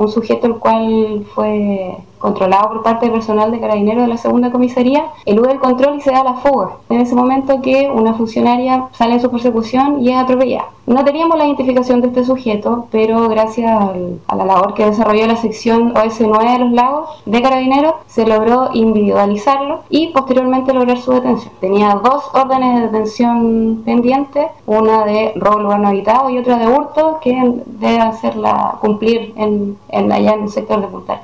un sujeto el cual fue controlado por parte del personal de carabineros de la segunda comisaría, elude el control y se da la fuga. En ese momento que una funcionaria sale en su persecución y es atropellada. No teníamos la identificación de este sujeto, pero gracias a la labor que desarrolló la sección OS9 de los lagos de carabineros, se logró individualizarlo y posteriormente lograr su detención. Tenía dos órdenes de detención pendientes, una de robo lugar no habitado y otra de hurto que debe hacerla cumplir en, en allá en el sector de Punta